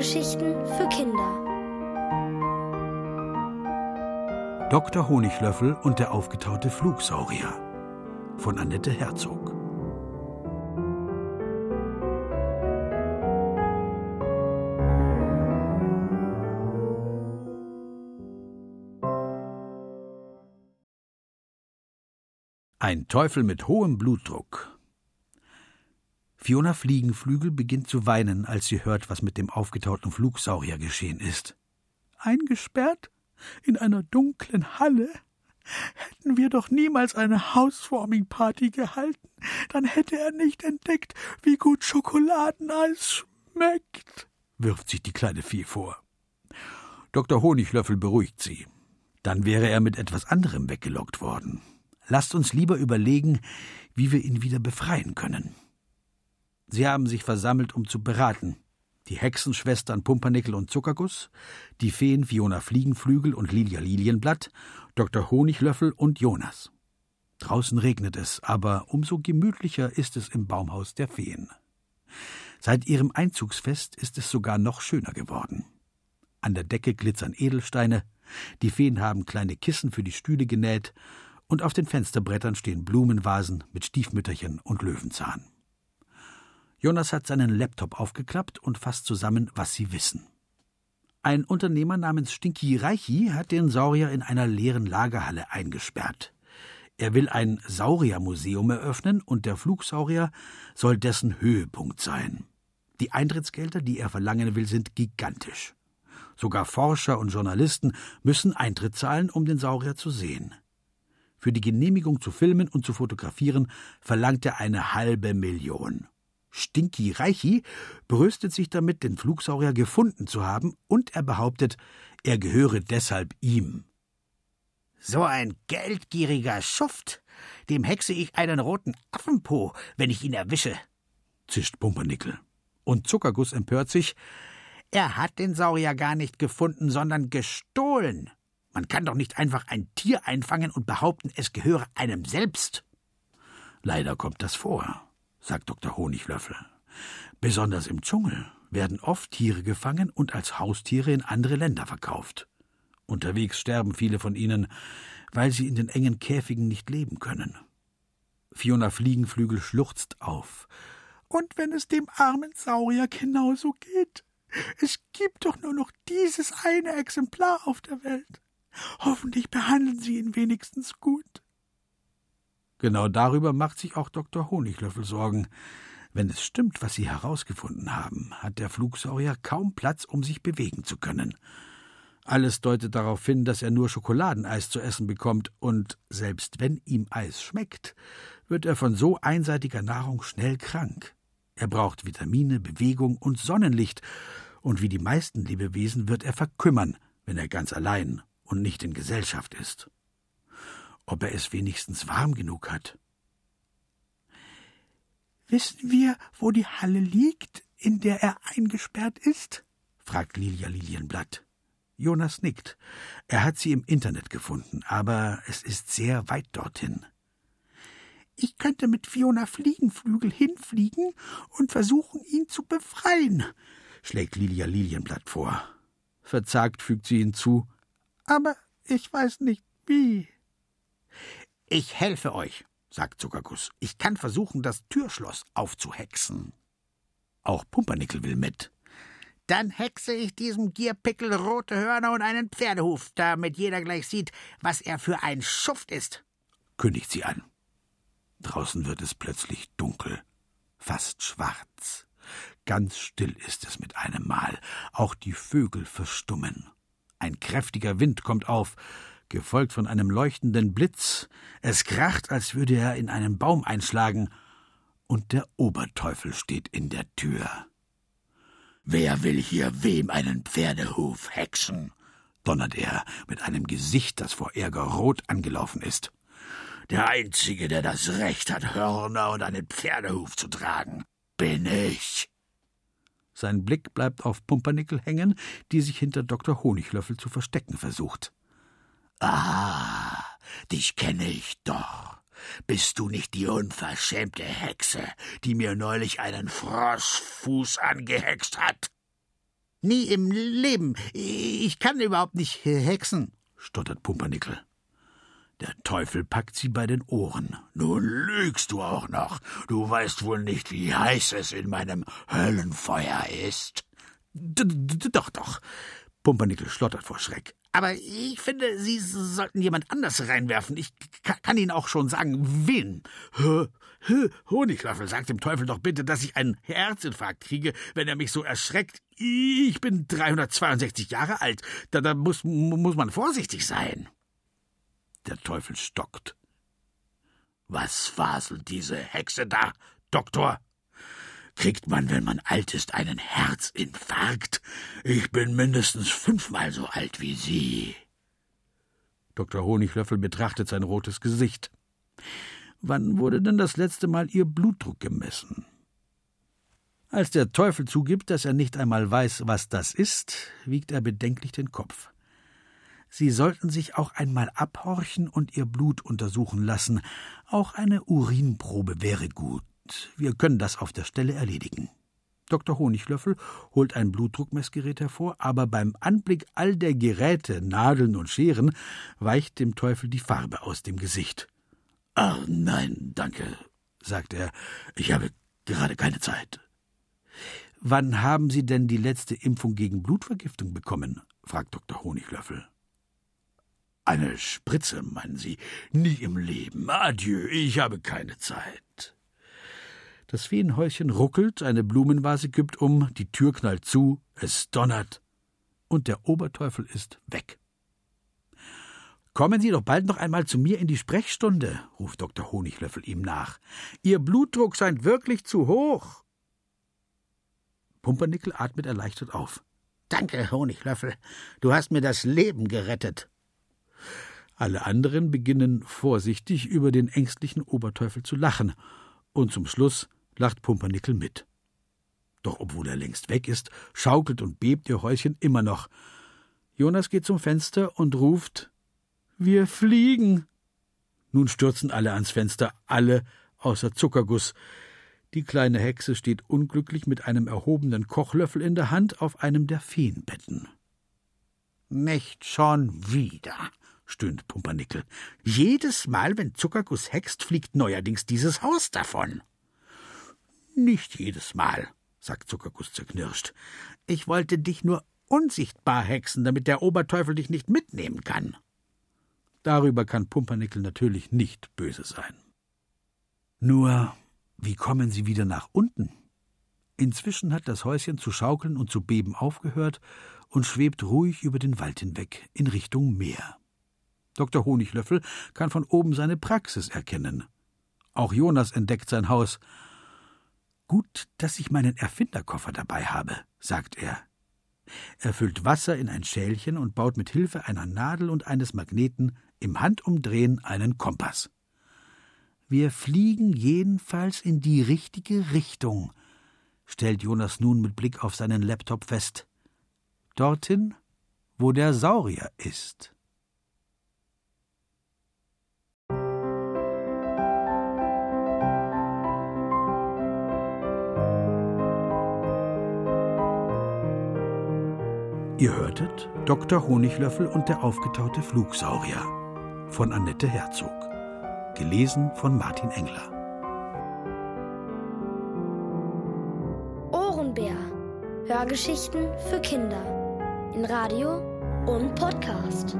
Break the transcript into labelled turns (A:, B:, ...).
A: Hörgeschichten für Kinder.
B: Dr. Honiglöffel und der aufgetaute Flugsaurier von Annette Herzog. Ein Teufel mit hohem Blutdruck. Fiona Fliegenflügel beginnt zu weinen, als sie hört, was mit dem aufgetauten Flugsaurier geschehen ist. Eingesperrt? In einer dunklen Halle? Hätten wir doch niemals eine Housewarming-Party gehalten, dann hätte er nicht entdeckt, wie gut Schokoladeneis schmeckt, wirft sich die kleine Vieh vor. Dr. Honiglöffel beruhigt sie. Dann wäre er mit etwas anderem weggelockt worden. Lasst uns lieber überlegen, wie wir ihn wieder befreien können. Sie haben sich versammelt, um zu beraten. Die Hexenschwestern Pumpernickel und Zuckerguss, die Feen Fiona Fliegenflügel und Lilia Lilienblatt, Dr. Honiglöffel und Jonas. Draußen regnet es, aber umso gemütlicher ist es im Baumhaus der Feen. Seit ihrem Einzugsfest ist es sogar noch schöner geworden. An der Decke glitzern Edelsteine, die Feen haben kleine Kissen für die Stühle genäht, und auf den Fensterbrettern stehen Blumenvasen mit Stiefmütterchen und Löwenzahn. Jonas hat seinen Laptop aufgeklappt und fasst zusammen, was sie wissen. Ein Unternehmer namens Stinky Reichi hat den Saurier in einer leeren Lagerhalle eingesperrt. Er will ein Sauriermuseum eröffnen und der Flugsaurier soll dessen Höhepunkt sein. Die Eintrittsgelder, die er verlangen will, sind gigantisch. Sogar Forscher und Journalisten müssen Eintritt zahlen, um den Saurier zu sehen. Für die Genehmigung zu filmen und zu fotografieren verlangt er eine halbe Million. Stinky Reichi brüstet sich damit, den Flugsaurier gefunden zu haben, und er behauptet, er gehöre deshalb ihm.
C: So ein geldgieriger Schuft, dem hexe ich einen roten Affenpo, wenn ich ihn erwische,
B: zischt Pumpernickel. Und Zuckerguss empört sich,
C: er hat den Saurier gar nicht gefunden, sondern gestohlen. Man kann doch nicht einfach ein Tier einfangen und behaupten, es gehöre einem selbst.
B: Leider kommt das vor sagt Dr. Honiglöffel. Besonders im Dschungel werden oft Tiere gefangen und als Haustiere in andere Länder verkauft. Unterwegs sterben viele von ihnen, weil sie in den engen Käfigen nicht leben können. Fiona Fliegenflügel schluchzt auf. Und wenn es dem armen Saurier genauso geht? Es gibt doch nur noch dieses eine Exemplar auf der Welt. Hoffentlich behandeln Sie ihn wenigstens gut. Genau darüber macht sich auch Dr. Honiglöffel Sorgen. Wenn es stimmt, was Sie herausgefunden haben, hat der Flugsaurier kaum Platz, um sich bewegen zu können. Alles deutet darauf hin, dass er nur Schokoladeneis zu essen bekommt, und selbst wenn ihm Eis schmeckt, wird er von so einseitiger Nahrung schnell krank. Er braucht Vitamine, Bewegung und Sonnenlicht, und wie die meisten Lebewesen wird er verkümmern, wenn er ganz allein und nicht in Gesellschaft ist ob er es wenigstens warm genug hat. Wissen wir, wo die Halle liegt, in der er eingesperrt ist? fragt Lilia Lilienblatt. Jonas nickt. Er hat sie im Internet gefunden, aber es ist sehr weit dorthin. Ich könnte mit Fiona Fliegenflügel hinfliegen und versuchen, ihn zu befreien, schlägt Lilia Lilienblatt vor. Verzagt fügt sie hinzu. Aber ich weiß nicht wie.
C: Ich helfe euch, sagt Zuckerguss. Ich kann versuchen, das Türschloss aufzuhexen.
B: Auch Pumpernickel will mit.
C: Dann hexe ich diesem Gierpickel rote Hörner und einen Pferdehuf, damit jeder gleich sieht, was er für ein Schuft ist,
B: kündigt sie an. Draußen wird es plötzlich dunkel, fast schwarz. Ganz still ist es mit einem Mal, auch die Vögel verstummen. Ein kräftiger Wind kommt auf, gefolgt von einem leuchtenden Blitz, es kracht, als würde er in einen Baum einschlagen, und der Oberteufel steht in der Tür. Wer will hier wem einen Pferdehuf hexen? donnert er mit einem Gesicht, das vor Ärger rot angelaufen ist. Der Einzige, der das Recht hat, Hörner und einen Pferdehuf zu tragen, bin ich. Sein Blick bleibt auf Pumpernickel hängen, die sich hinter Dr. Honiglöffel zu verstecken versucht. Ah, dich kenne ich doch. Bist du nicht die unverschämte Hexe, die mir neulich einen Froschfuß angehext hat? Nie im Leben. Ich kann überhaupt nicht hexen, stottert Pumpernickel.
D: Der Teufel packt sie bei den Ohren. Nun lügst du auch noch. Du weißt wohl nicht, wie heiß es in meinem Höllenfeuer ist.
B: D doch, doch. Pumpernickel schlottert vor Schreck. Aber ich finde, Sie sollten jemand anders reinwerfen. Ich kann Ihnen auch schon sagen, wen. Honiglöffel, sagt dem Teufel doch bitte, dass ich einen Herzinfarkt kriege, wenn er mich so erschreckt. Ich bin 362 Jahre alt. Da, da muss, muss man vorsichtig sein.
D: Der Teufel stockt. Was faselt diese Hexe da, Doktor? Kriegt man, wenn man alt ist, einen Herzinfarkt? Ich bin mindestens fünfmal so alt wie Sie.
B: Dr. Honiglöffel betrachtet sein rotes Gesicht. Wann wurde denn das letzte Mal Ihr Blutdruck gemessen? Als der Teufel zugibt, dass er nicht einmal weiß, was das ist, wiegt er bedenklich den Kopf. Sie sollten sich auch einmal abhorchen und Ihr Blut untersuchen lassen. Auch eine Urinprobe wäre gut. Wir können das auf der Stelle erledigen. Dr. Honiglöffel holt ein Blutdruckmessgerät hervor, aber beim Anblick all der Geräte, Nadeln und Scheren weicht dem Teufel die Farbe aus dem Gesicht.
D: Ach nein, danke, sagt er. Ich habe gerade keine Zeit.
B: Wann haben Sie denn die letzte Impfung gegen Blutvergiftung bekommen? fragt Dr. Honiglöffel.
D: Eine Spritze, meinen Sie? Nie im Leben. Adieu, ich habe keine Zeit.
B: Das Feenhäuschen ruckelt, eine Blumenvase kippt um, die Tür knallt zu, es donnert, und der Oberteufel ist weg. Kommen Sie doch bald noch einmal zu mir in die Sprechstunde, ruft Dr. Honiglöffel ihm nach. Ihr Blutdruck scheint wirklich zu hoch. Pumpernickel atmet erleichtert auf. Danke, Honiglöffel, du hast mir das Leben gerettet. Alle anderen beginnen vorsichtig über den ängstlichen Oberteufel zu lachen, und zum Schluss lacht Pumpernickel mit. Doch obwohl er längst weg ist, schaukelt und bebt ihr Häuschen immer noch. Jonas geht zum Fenster und ruft Wir fliegen. Nun stürzen alle ans Fenster, alle außer Zuckerguss. Die kleine Hexe steht unglücklich mit einem erhobenen Kochlöffel in der Hand auf einem der Feenbetten. Nicht schon wieder, stöhnt Pumpernickel. Jedes Mal, wenn Zuckerguss hext, fliegt neuerdings dieses Haus davon. Nicht jedes Mal, sagt Zuckerguss zerknirscht. Ich wollte dich nur unsichtbar hexen, damit der Oberteufel dich nicht mitnehmen kann. Darüber kann Pumpernickel natürlich nicht böse sein. Nur, wie kommen sie wieder nach unten? Inzwischen hat das Häuschen zu schaukeln und zu beben aufgehört und schwebt ruhig über den Wald hinweg in Richtung Meer. Dr. Honiglöffel kann von oben seine Praxis erkennen. Auch Jonas entdeckt sein Haus Gut, dass ich meinen Erfinderkoffer dabei habe, sagt er. Er füllt Wasser in ein Schälchen und baut mit Hilfe einer Nadel und eines Magneten im Handumdrehen einen Kompass. Wir fliegen jedenfalls in die richtige Richtung, stellt Jonas nun mit Blick auf seinen Laptop fest. Dorthin, wo der Saurier ist. Ihr hörtet Dr. Honiglöffel und der aufgetaute Flugsaurier von Annette Herzog. Gelesen von Martin Engler.
A: Ohrenbär. Hörgeschichten für Kinder. In Radio und Podcast.